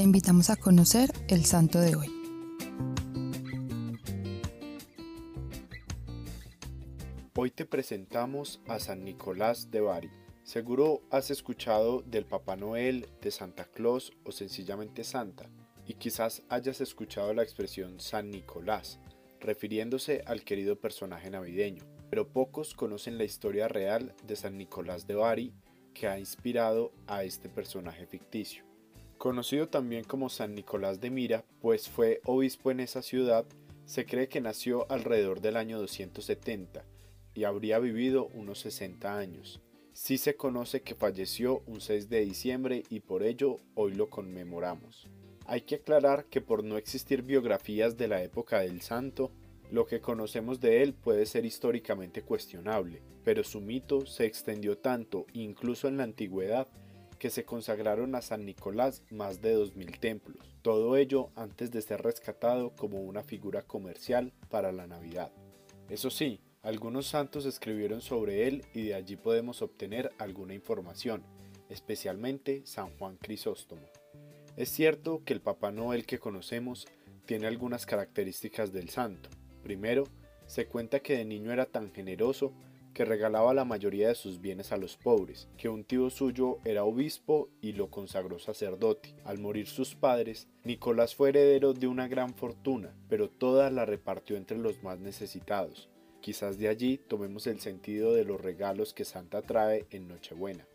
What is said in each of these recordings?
te invitamos a conocer el santo de hoy. Hoy te presentamos a San Nicolás de Bari. Seguro has escuchado del Papá Noel, de Santa Claus o sencillamente Santa, y quizás hayas escuchado la expresión San Nicolás, refiriéndose al querido personaje navideño, pero pocos conocen la historia real de San Nicolás de Bari que ha inspirado a este personaje ficticio. Conocido también como San Nicolás de Mira, pues fue obispo en esa ciudad, se cree que nació alrededor del año 270 y habría vivido unos 60 años. Sí se conoce que falleció un 6 de diciembre y por ello hoy lo conmemoramos. Hay que aclarar que por no existir biografías de la época del santo, lo que conocemos de él puede ser históricamente cuestionable, pero su mito se extendió tanto, incluso en la antigüedad, que se consagraron a San Nicolás más de 2.000 templos, todo ello antes de ser rescatado como una figura comercial para la Navidad. Eso sí, algunos santos escribieron sobre él y de allí podemos obtener alguna información, especialmente San Juan Crisóstomo. Es cierto que el Papá Noel que conocemos tiene algunas características del santo, Primero, se cuenta que de niño era tan generoso que regalaba la mayoría de sus bienes a los pobres, que un tío suyo era obispo y lo consagró sacerdote. Al morir sus padres, Nicolás fue heredero de una gran fortuna, pero toda la repartió entre los más necesitados. Quizás de allí tomemos el sentido de los regalos que Santa trae en Nochebuena.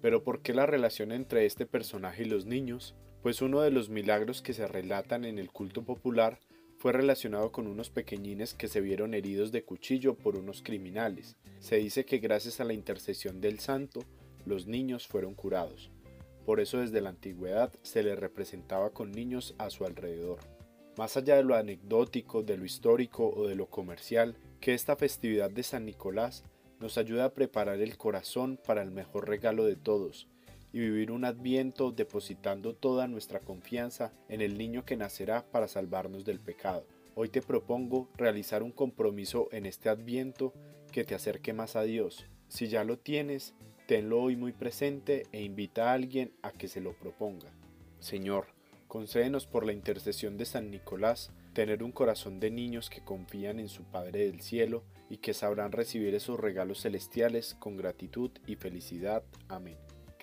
Pero ¿por qué la relación entre este personaje y los niños? Pues uno de los milagros que se relatan en el culto popular fue relacionado con unos pequeñines que se vieron heridos de cuchillo por unos criminales. Se dice que gracias a la intercesión del santo, los niños fueron curados. Por eso desde la antigüedad se le representaba con niños a su alrededor. Más allá de lo anecdótico, de lo histórico o de lo comercial, que esta festividad de San Nicolás nos ayuda a preparar el corazón para el mejor regalo de todos, y vivir un adviento depositando toda nuestra confianza en el niño que nacerá para salvarnos del pecado. Hoy te propongo realizar un compromiso en este adviento que te acerque más a Dios. Si ya lo tienes, tenlo hoy muy presente e invita a alguien a que se lo proponga. Señor, concédenos por la intercesión de San Nicolás tener un corazón de niños que confían en su Padre del cielo y que sabrán recibir esos regalos celestiales con gratitud y felicidad. Amén.